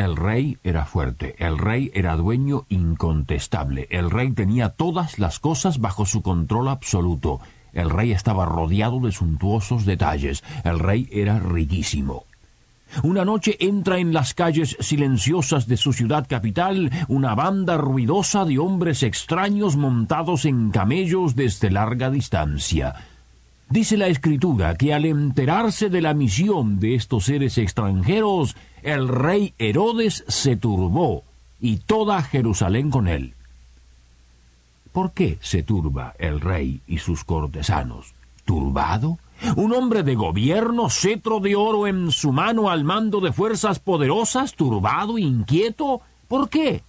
El rey era fuerte, el rey era dueño incontestable, el rey tenía todas las cosas bajo su control absoluto, el rey estaba rodeado de suntuosos detalles, el rey era riquísimo. Una noche entra en las calles silenciosas de su ciudad capital una banda ruidosa de hombres extraños montados en camellos desde larga distancia. Dice la escritura que al enterarse de la misión de estos seres extranjeros, el rey Herodes se turbó y toda Jerusalén con él. ¿Por qué se turba el rey y sus cortesanos? ¿Turbado? ¿Un hombre de gobierno, cetro de oro en su mano al mando de fuerzas poderosas, turbado, inquieto? ¿Por qué?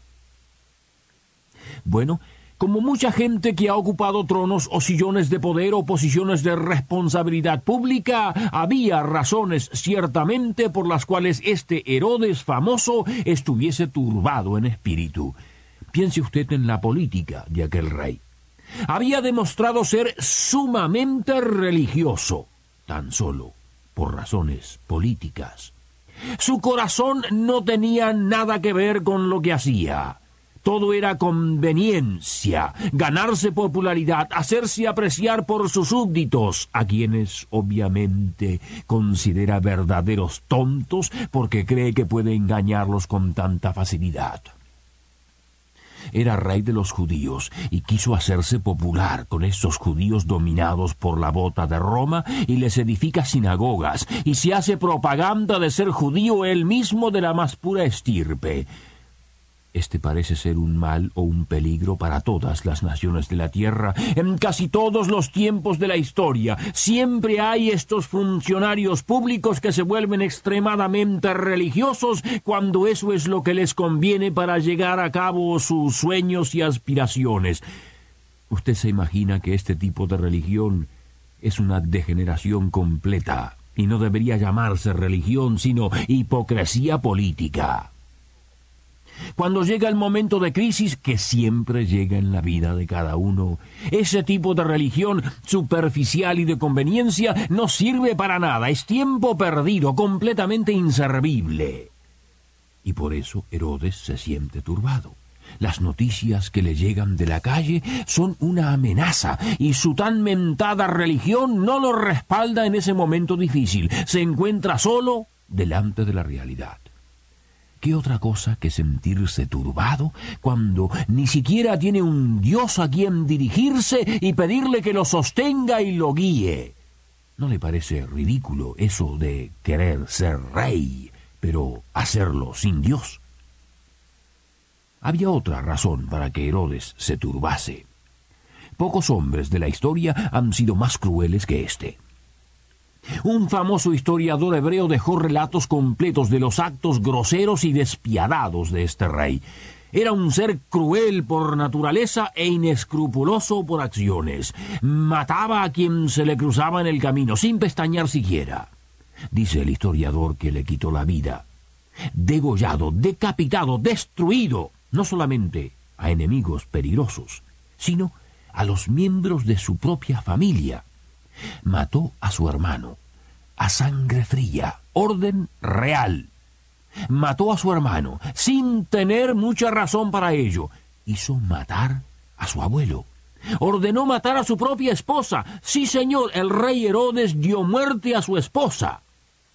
Bueno, como mucha gente que ha ocupado tronos o sillones de poder o posiciones de responsabilidad pública, había razones ciertamente por las cuales este Herodes famoso estuviese turbado en espíritu. Piense usted en la política de aquel rey había demostrado ser sumamente religioso, tan solo por razones políticas. Su corazón no tenía nada que ver con lo que hacía. Todo era conveniencia, ganarse popularidad, hacerse apreciar por sus súbditos, a quienes obviamente considera verdaderos tontos porque cree que puede engañarlos con tanta facilidad era rey de los judíos y quiso hacerse popular con estos judíos dominados por la bota de Roma y les edifica sinagogas y se hace propaganda de ser judío él mismo de la más pura estirpe. Este parece ser un mal o un peligro para todas las naciones de la tierra. En casi todos los tiempos de la historia siempre hay estos funcionarios públicos que se vuelven extremadamente religiosos cuando eso es lo que les conviene para llegar a cabo sus sueños y aspiraciones. Usted se imagina que este tipo de religión es una degeneración completa y no debería llamarse religión sino hipocresía política. Cuando llega el momento de crisis, que siempre llega en la vida de cada uno, ese tipo de religión superficial y de conveniencia no sirve para nada, es tiempo perdido, completamente inservible. Y por eso Herodes se siente turbado. Las noticias que le llegan de la calle son una amenaza y su tan mentada religión no lo respalda en ese momento difícil. Se encuentra solo delante de la realidad. ¿Qué otra cosa que sentirse turbado cuando ni siquiera tiene un Dios a quien dirigirse y pedirle que lo sostenga y lo guíe? ¿No le parece ridículo eso de querer ser rey, pero hacerlo sin Dios? Había otra razón para que Herodes se turbase. Pocos hombres de la historia han sido más crueles que éste. Un famoso historiador hebreo dejó relatos completos de los actos groseros y despiadados de este rey. Era un ser cruel por naturaleza e inescrupuloso por acciones. Mataba a quien se le cruzaba en el camino, sin pestañear siquiera. Dice el historiador que le quitó la vida. Degollado, decapitado, destruido, no solamente a enemigos peligrosos, sino a los miembros de su propia familia mató a su hermano, a sangre fría, orden real. Mató a su hermano, sin tener mucha razón para ello. Hizo matar a su abuelo. Ordenó matar a su propia esposa. Sí, señor, el rey Herodes dio muerte a su esposa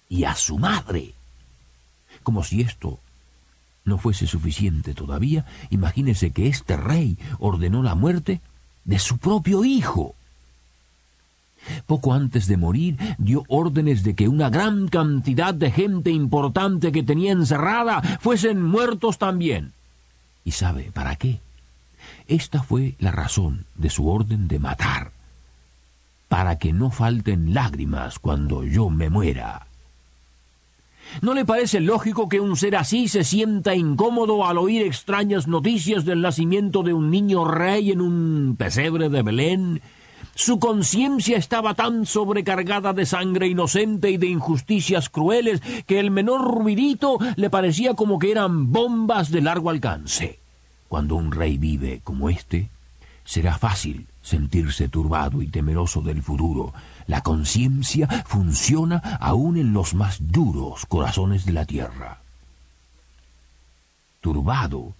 y a su madre. Como si esto no fuese suficiente todavía, imagínese que este rey ordenó la muerte de su propio hijo. Poco antes de morir, dio órdenes de que una gran cantidad de gente importante que tenía encerrada fuesen muertos también. ¿Y sabe para qué? Esta fue la razón de su orden de matar, para que no falten lágrimas cuando yo me muera. ¿No le parece lógico que un ser así se sienta incómodo al oír extrañas noticias del nacimiento de un niño rey en un pesebre de Belén? Su conciencia estaba tan sobrecargada de sangre inocente y de injusticias crueles que el menor ruidito le parecía como que eran bombas de largo alcance. Cuando un rey vive como este, será fácil sentirse turbado y temeroso del futuro. La conciencia funciona aún en los más duros corazones de la tierra. Turbado.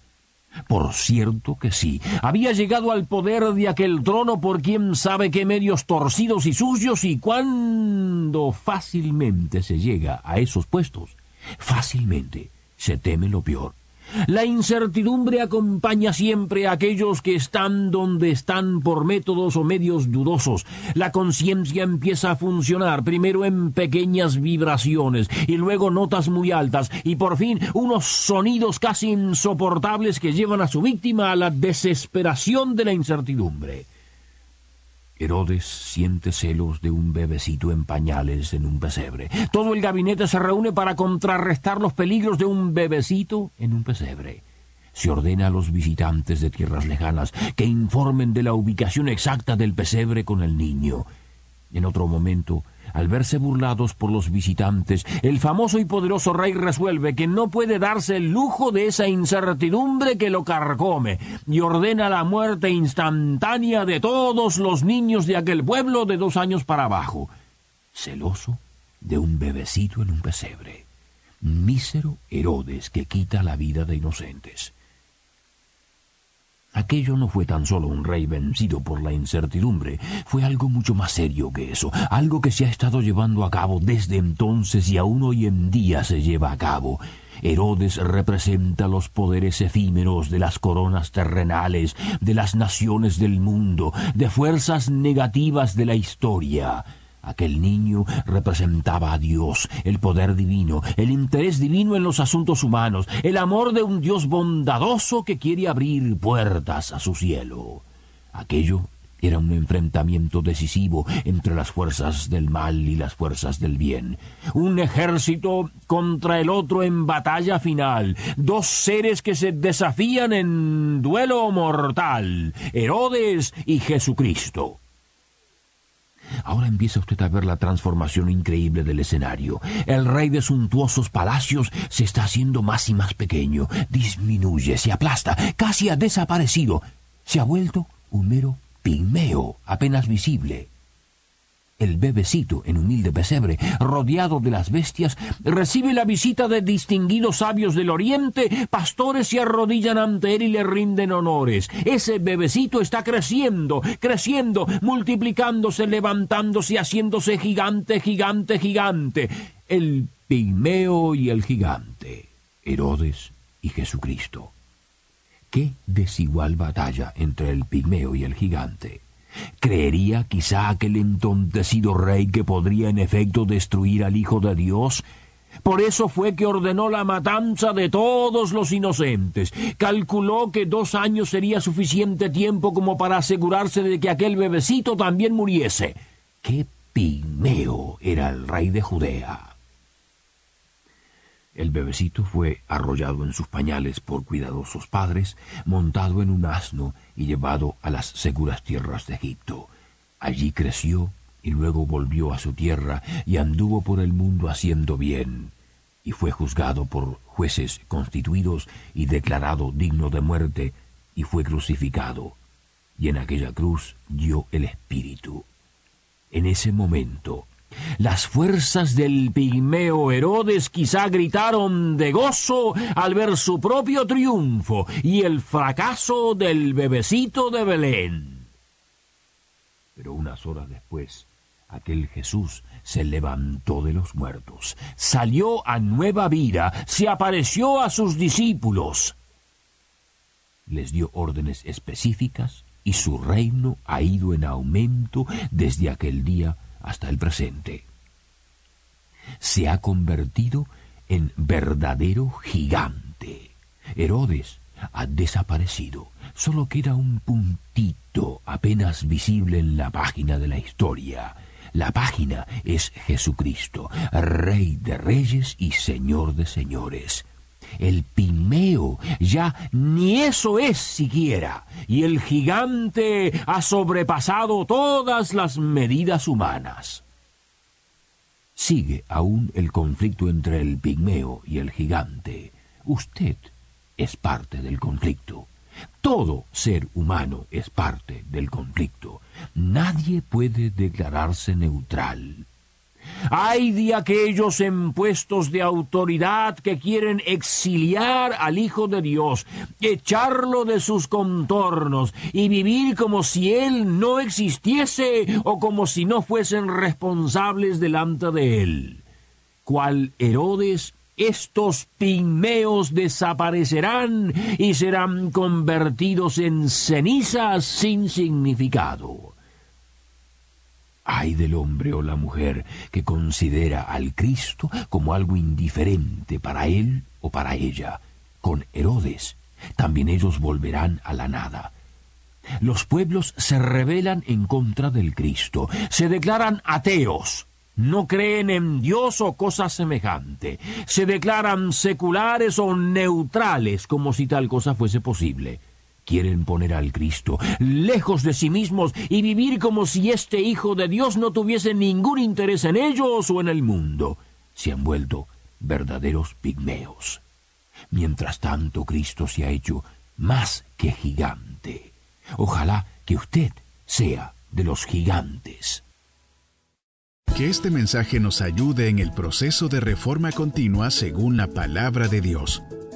Por cierto que sí, había llegado al poder de aquel trono por quién sabe qué medios torcidos y sucios y cuando fácilmente se llega a esos puestos, fácilmente. Se teme lo peor. La incertidumbre acompaña siempre a aquellos que están donde están por métodos o medios dudosos. La conciencia empieza a funcionar primero en pequeñas vibraciones y luego notas muy altas y por fin unos sonidos casi insoportables que llevan a su víctima a la desesperación de la incertidumbre. Herodes siente celos de un bebecito en pañales en un pesebre. Todo el gabinete se reúne para contrarrestar los peligros de un bebecito en un pesebre. Se ordena a los visitantes de tierras lejanas que informen de la ubicación exacta del pesebre con el niño. En otro momento, al verse burlados por los visitantes, el famoso y poderoso rey resuelve que no puede darse el lujo de esa incertidumbre que lo carcome y ordena la muerte instantánea de todos los niños de aquel pueblo de dos años para abajo, celoso de un bebecito en un pesebre. Mísero Herodes que quita la vida de inocentes. Aquello no fue tan solo un rey vencido por la incertidumbre, fue algo mucho más serio que eso, algo que se ha estado llevando a cabo desde entonces y aún hoy en día se lleva a cabo. Herodes representa los poderes efímeros de las coronas terrenales, de las naciones del mundo, de fuerzas negativas de la historia. Aquel niño representaba a Dios, el poder divino, el interés divino en los asuntos humanos, el amor de un Dios bondadoso que quiere abrir puertas a su cielo. Aquello era un enfrentamiento decisivo entre las fuerzas del mal y las fuerzas del bien. Un ejército contra el otro en batalla final. Dos seres que se desafían en duelo mortal. Herodes y Jesucristo. Ahora empieza usted a ver la transformación increíble del escenario. El rey de suntuosos palacios se está haciendo más y más pequeño, disminuye, se aplasta, casi ha desaparecido. Se ha vuelto un mero pigmeo, apenas visible. El bebecito, en humilde pesebre, rodeado de las bestias, recibe la visita de distinguidos sabios del oriente, pastores se arrodillan ante él y le rinden honores. Ese bebecito está creciendo, creciendo, multiplicándose, levantándose, haciéndose gigante, gigante, gigante. El pigmeo y el gigante, Herodes y Jesucristo. Qué desigual batalla entre el pigmeo y el gigante. ¿Creería quizá aquel entontecido rey que podría en efecto destruir al Hijo de Dios? Por eso fue que ordenó la matanza de todos los inocentes. Calculó que dos años sería suficiente tiempo como para asegurarse de que aquel bebecito también muriese. ¡Qué pigmeo era el rey de Judea! El bebecito fue arrollado en sus pañales por cuidadosos padres, montado en un asno y llevado a las seguras tierras de Egipto. Allí creció y luego volvió a su tierra y anduvo por el mundo haciendo bien, y fue juzgado por jueces constituidos y declarado digno de muerte, y fue crucificado, y en aquella cruz dio el Espíritu. En ese momento las fuerzas del pigmeo Herodes quizá gritaron de gozo al ver su propio triunfo y el fracaso del bebecito de Belén. Pero unas horas después, aquel Jesús se levantó de los muertos, salió a nueva vida, se apareció a sus discípulos, les dio órdenes específicas y su reino ha ido en aumento desde aquel día hasta el presente. Se ha convertido en verdadero gigante. Herodes ha desaparecido. Solo queda un puntito apenas visible en la página de la historia. La página es Jesucristo, Rey de Reyes y Señor de Señores. El pigmeo ya ni eso es siquiera, y el gigante ha sobrepasado todas las medidas humanas. Sigue aún el conflicto entre el pigmeo y el gigante. Usted es parte del conflicto. Todo ser humano es parte del conflicto. Nadie puede declararse neutral. Hay de aquellos en puestos de autoridad que quieren exiliar al Hijo de Dios, echarlo de sus contornos y vivir como si Él no existiese o como si no fuesen responsables delante de Él. Cual Herodes estos pigmeos desaparecerán y serán convertidos en cenizas sin significado. Ay del hombre o la mujer que considera al Cristo como algo indiferente para él o para ella. Con Herodes, también ellos volverán a la nada. Los pueblos se rebelan en contra del Cristo, se declaran ateos, no creen en Dios o cosa semejante, se declaran seculares o neutrales como si tal cosa fuese posible. Quieren poner al Cristo lejos de sí mismos y vivir como si este Hijo de Dios no tuviese ningún interés en ellos o en el mundo. Se han vuelto verdaderos pigmeos. Mientras tanto, Cristo se ha hecho más que gigante. Ojalá que usted sea de los gigantes. Que este mensaje nos ayude en el proceso de reforma continua según la palabra de Dios.